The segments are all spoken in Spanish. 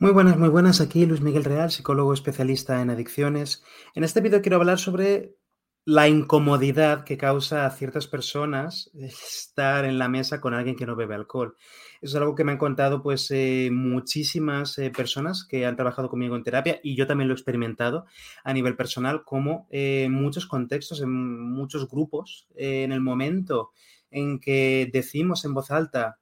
Muy buenas, muy buenas. Aquí Luis Miguel Real, psicólogo especialista en adicciones. En este vídeo quiero hablar sobre la incomodidad que causa a ciertas personas estar en la mesa con alguien que no bebe alcohol. Eso es algo que me han contado pues eh, muchísimas eh, personas que han trabajado conmigo en terapia y yo también lo he experimentado a nivel personal como eh, en muchos contextos, en muchos grupos, en el momento en que decimos en voz alta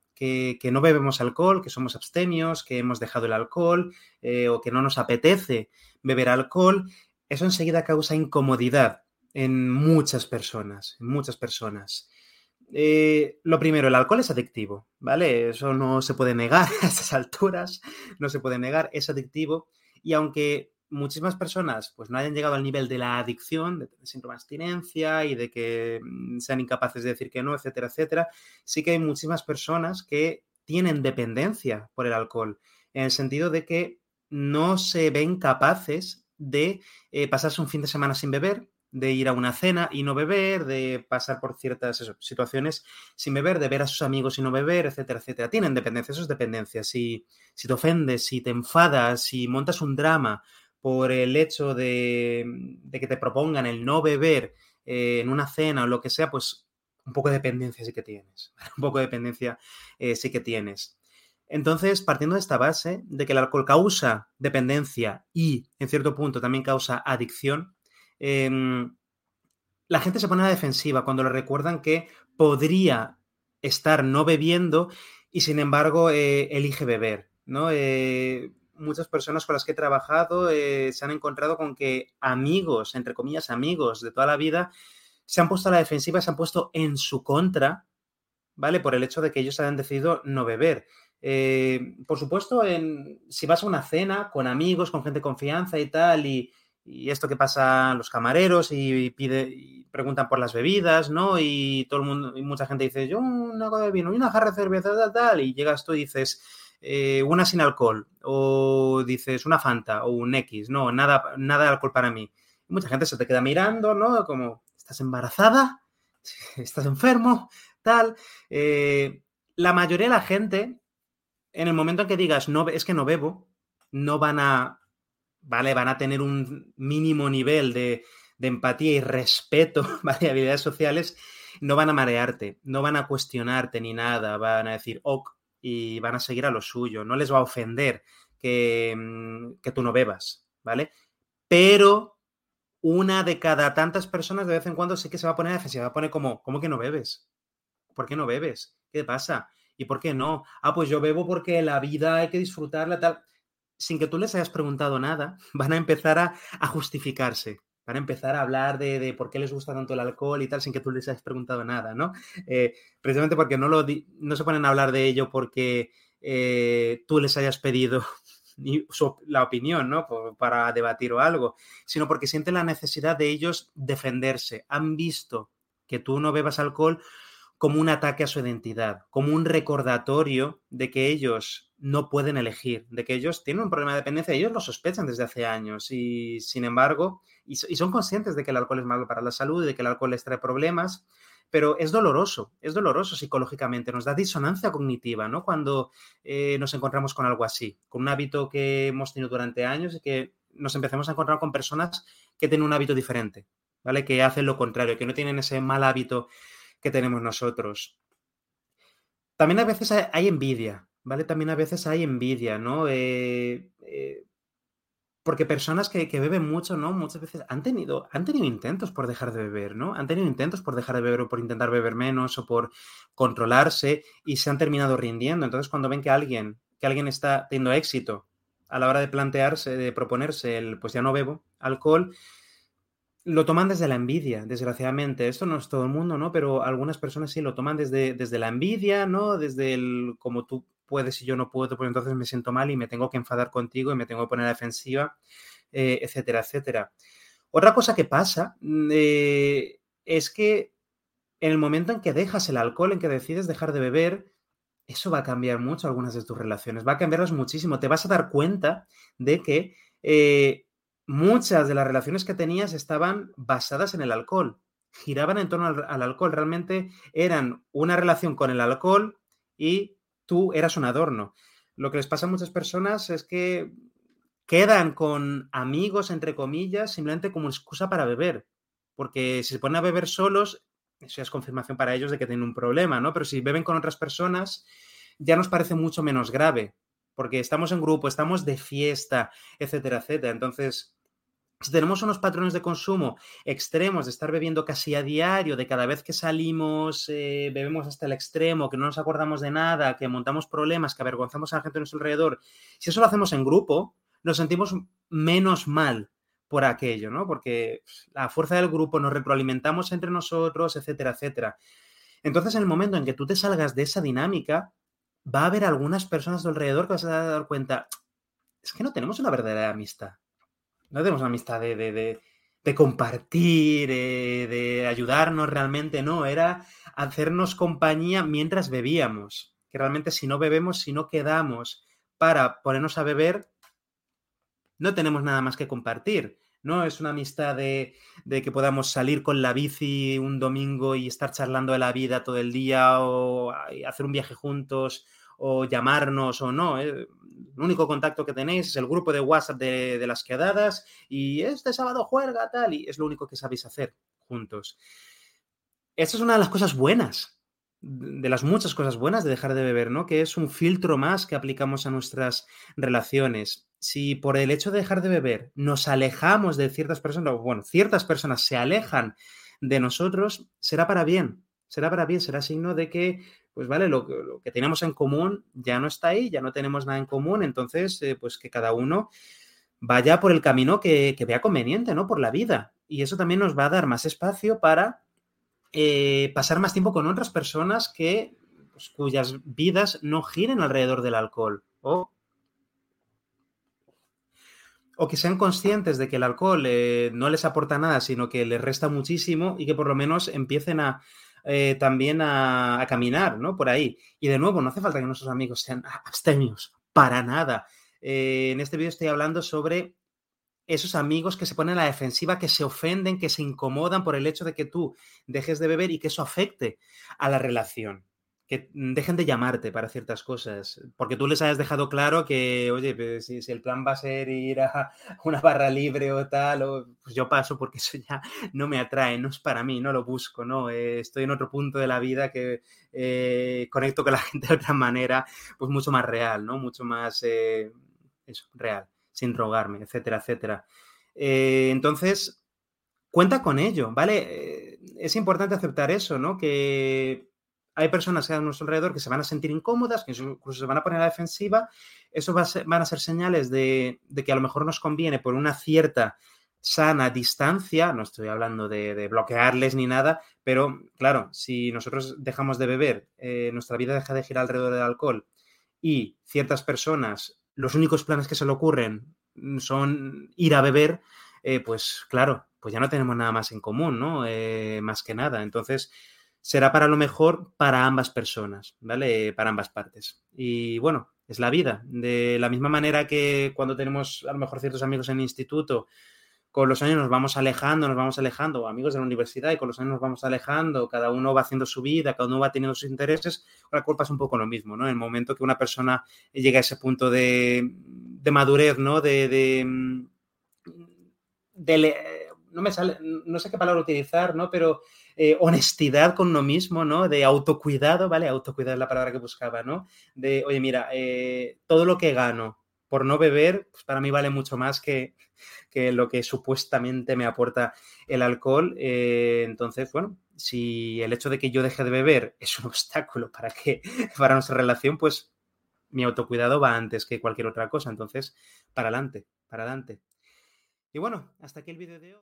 que, no bebemos alcohol, que somos abstemios, que hemos dejado el alcohol eh, o que no nos apetece beber alcohol, eso enseguida causa incomodidad en muchas personas, en muchas personas. Eh, lo primero, el alcohol es adictivo, ¿vale? Eso no se puede negar a estas alturas, no se puede negar, es adictivo. Y aunque muchísimas personas pues no hayan llegado al nivel de la adicción, de síndrome de abstinencia y de que mm, sean incapaces de decir que no, etcétera, etcétera, sí que hay muchísimas personas que tienen dependencia por el alcohol, en el sentido de que no se ven capaces de eh, pasarse un fin de semana sin beber, de ir a una cena y no beber, de pasar por ciertas situaciones sin beber, de ver a sus amigos y no beber, etcétera, etcétera. Tienen dependencia, eso es dependencia. Si, si te ofendes, si te enfadas, si montas un drama por el hecho de, que te propongan el no beber eh, en una cena o lo que sea, pues un poco de dependencia sí que tienes. un poco de dependencia eh, sí que tienes. Entonces, partiendo de esta base de que el alcohol causa dependencia y, en cierto punto, también causa adicción, em, la gente se pone a la defensiva cuando le recuerdan que podría estar no bebiendo y, sin embargo, eh, elige beber. ¿no? Muchas personas con las que he trabajado eh, se han encontrado con que amigos, entre comillas, amigos de toda la vida, se han puesto a la defensiva, se han puesto en su contra, ¿vale? Por el hecho de que ellos hayan decidido no beber. Eh, por supuesto, en, si vas a una cena con amigos, con gente de confianza y tal, y, esto que pasa los camareros y, pide, y preguntan por las bebidas, ¿no? Y todo el mundo, y mucha gente dice, yo una copa de vino y una jarra de cerveza, tal, tal, y llegas tú y dices, eh, una sin alcohol, o dices una Fanta o un X, no, nada, nada de alcohol para mí. mucha gente se te queda mirando, ¿no? Como, ¿estás embarazada? ¿Estás enfermo? Tal. Eh, la mayoría de la gente, en el momento en que digas, no, es que no bebo, no van a, ¿vale? Van a tener un mínimo nivel de, de empatía y respeto, ¿vale? Habilidades sociales, no van a marearte, no van a cuestionarte ni nada, van a decir, ok, y van a seguir a lo suyo. No les va a ofender que, mm, que tú no bebas, ¿vale? Pero una de cada tantas personas de vez en cuando sí que se va a poner defensiva, va a poner como, ¿cómo que no bebes? ¿Por qué no bebes? ¿Qué pasa? ¿Y por qué no? Ah, pues yo bebo porque la vida hay que disfrutarla, tal. Sin que tú les hayas preguntado nada, van a empezar a, a justificarse para empezar a hablar de, por qué les gusta tanto el alcohol y tal, sin que tú les hayas preguntado nada, ¿no? Eh, precisamente porque no, lo no se ponen a hablar de ello porque eh, tú les hayas pedido la opinión, ¿no? para debatir o algo, sino porque sienten la necesidad de ellos defenderse. Han visto que tú no bebas alcohol como un ataque a su identidad, como un recordatorio de que ellos no pueden elegir, de que ellos tienen un problema de dependencia, ellos lo sospechan desde hace años y sin embargo, y, son conscientes de que el alcohol es malo para la salud, de que el alcohol les trae problemas, pero es doloroso, es doloroso psicológicamente, nos da disonancia cognitiva, ¿no? Cuando eh, nos encontramos con algo así, con un hábito que hemos tenido durante años y que nos empezamos a encontrar con personas que tienen un hábito diferente, ¿vale? Que hacen lo contrario, que no tienen ese mal hábito que tenemos nosotros. También a veces hay envidia, ¿vale? También a veces hay envidia, ¿no? Eh, eh, porque personas que, beben mucho, ¿no? Muchas veces han tenido, han tenido intentos por dejar de beber, ¿no? Han tenido intentos por dejar de beber o por intentar beber menos o por controlarse y se han terminado rindiendo. Entonces, cuando ven que alguien, que alguien está teniendo éxito a la hora de plantearse, de proponerse el, pues ya no bebo alcohol, lo toman desde la envidia, desgraciadamente. Esto no es todo el mundo, ¿no? Pero algunas personas sí lo toman desde, desde la envidia, ¿no? Desde el, como tú puedes y yo no puedo, pues entonces me siento mal y me tengo que enfadar contigo y me tengo que poner a defensiva, eh, etcétera, etcétera. Otra cosa que pasa mm, eh, es que en el momento en que dejas el alcohol, en que decides dejar de beber, eso va a cambiar mucho algunas de tus relaciones, va a cambiarlas muchísimo. Te vas a dar cuenta de que eh, muchas de las relaciones que tenías estaban basadas en el alcohol, giraban en torno al alcohol, realmente eran una relación con el alcohol y tú eras un adorno. lo que les pasa a muchas personas es que quedan con amigos, entre comillas, simplemente como excusa para beber. Porque si se ponen a beber solos, eso es confirmación para ellos de que tienen un problema, ¿no? Pero si beben con otras personas, ya nos parece mucho menos grave, porque estamos en grupo, estamos de fiesta, etcétera, etcétera. Entonces, si tenemos unos patrones de consumo extremos, de estar bebiendo casi a diario, de cada vez que salimos eh, bebemos hasta el extremo, que no nos acordamos de nada, que montamos problemas, que avergonzamos a la gente a nuestro alrededor, si eso lo hacemos en grupo, nos sentimos menos mal por aquello, ¿no? Porque la fuerza del grupo nos retroalimentamos entre nosotros, etcétera, etcétera. Entonces, en el momento en que tú te salgas de esa dinámica, va a haber algunas personas a tu alrededor que vas a dar cuenta, es que no tenemos una verdadera amistad. No tenemos una amistad de, compartir, eh, de ayudarnos realmente, no, era hacernos compañía mientras bebíamos. Que realmente si no bebemos, si no quedamos para ponernos a beber, no tenemos nada más que compartir. No es una amistad de, que podamos salir con la bici un domingo y estar charlando de la vida todo el día o hacer un viaje juntos o llamarnos o no. Eh, el único contacto que tenéis es el grupo de WhatsApp de, las quedadas y este sábado juega tal y es lo único que sabéis hacer juntos. Esa es una de las cosas buenas, de las muchas cosas buenas de dejar de beber, ¿no? Que es un filtro más que aplicamos a nuestras relaciones. Si por el hecho de dejar de beber nos alejamos de ciertas personas, bueno, ciertas personas se alejan de nosotros, será para bien, será para bien, será signo de que pues vale, lo, que tenemos en común ya no está ahí, ya no tenemos nada en común, entonces, eh, pues que cada uno vaya por el camino que, vea conveniente, ¿no? Por la vida. Y eso también nos va a dar más espacio para eh, pasar más tiempo con otras personas que, pues, cuyas vidas no giren alrededor del alcohol. O, o que sean conscientes de que el alcohol eh, no les aporta nada, sino que les resta muchísimo y que por lo menos empiecen a, eh, también a, caminar, ¿no? Por ahí. Y de nuevo, no hace falta que nuestros amigos sean abstemios, para nada. Eh, en este vídeo estoy hablando sobre esos amigos que se ponen a la defensiva, que se ofenden, que se incomodan por el hecho de que tú dejes de beber y que eso afecte a la relación que dejen de llamarte para ciertas cosas, porque tú les hayas dejado claro que, oye, si, el plan va a ser ir a una barra libre o tal, pues yo paso porque eso ya no me atrae, no es para mí, no lo busco, ¿no? Eh, estoy en otro punto de la vida que eh, conecto con la gente de otra manera, pues mucho más real, ¿no? Mucho más, eh, eso, real, sin rogarme, etcétera, etcétera. entonces, cuenta con ello, ¿vale? es importante aceptar eso, ¿no? Que hay personas a nuestro alrededor que se van a sentir incómodas, que incluso se van a poner a la defensiva. Eso va van a ser señales de, que a lo mejor nos conviene por una cierta sana distancia, no estoy hablando de, bloquearles ni nada, pero claro, si nosotros dejamos de beber, eh, nuestra vida deja de girar alrededor del alcohol y ciertas personas, los únicos planes que se le ocurren son ir a beber, eh, pues claro, pues ya no tenemos nada más en común, ¿no? Eh, más que nada. Entonces, será para lo mejor para ambas personas, ¿vale? Para ambas partes. Y bueno, es la vida. De la misma manera que cuando tenemos a lo mejor ciertos amigos en el instituto, con los años nos vamos alejando, nos vamos alejando, amigos de la universidad, y con los años nos vamos alejando, cada uno va haciendo su vida, cada uno va teniendo sus intereses, la culpa es un poco lo mismo, ¿no? En el momento que una persona llega a ese punto de, madurez, ¿no? De, de, de, no me sale, no sé qué palabra utilizar, ¿no? Pero eh, honestidad con uno mismo, ¿no? De autocuidado, ¿vale? Autocuidado es la palabra que buscaba, ¿no? De, oye, mira, eh, todo lo que gano por no beber, pues para mí vale mucho más que, lo que supuestamente me aporta el alcohol. Eh, entonces, bueno, si el hecho de que yo deje de beber es un obstáculo para que para nuestra relación, pues mi autocuidado va antes que cualquier otra cosa. Entonces, para adelante, para adelante. Y bueno, hasta aquí el vídeo de hoy.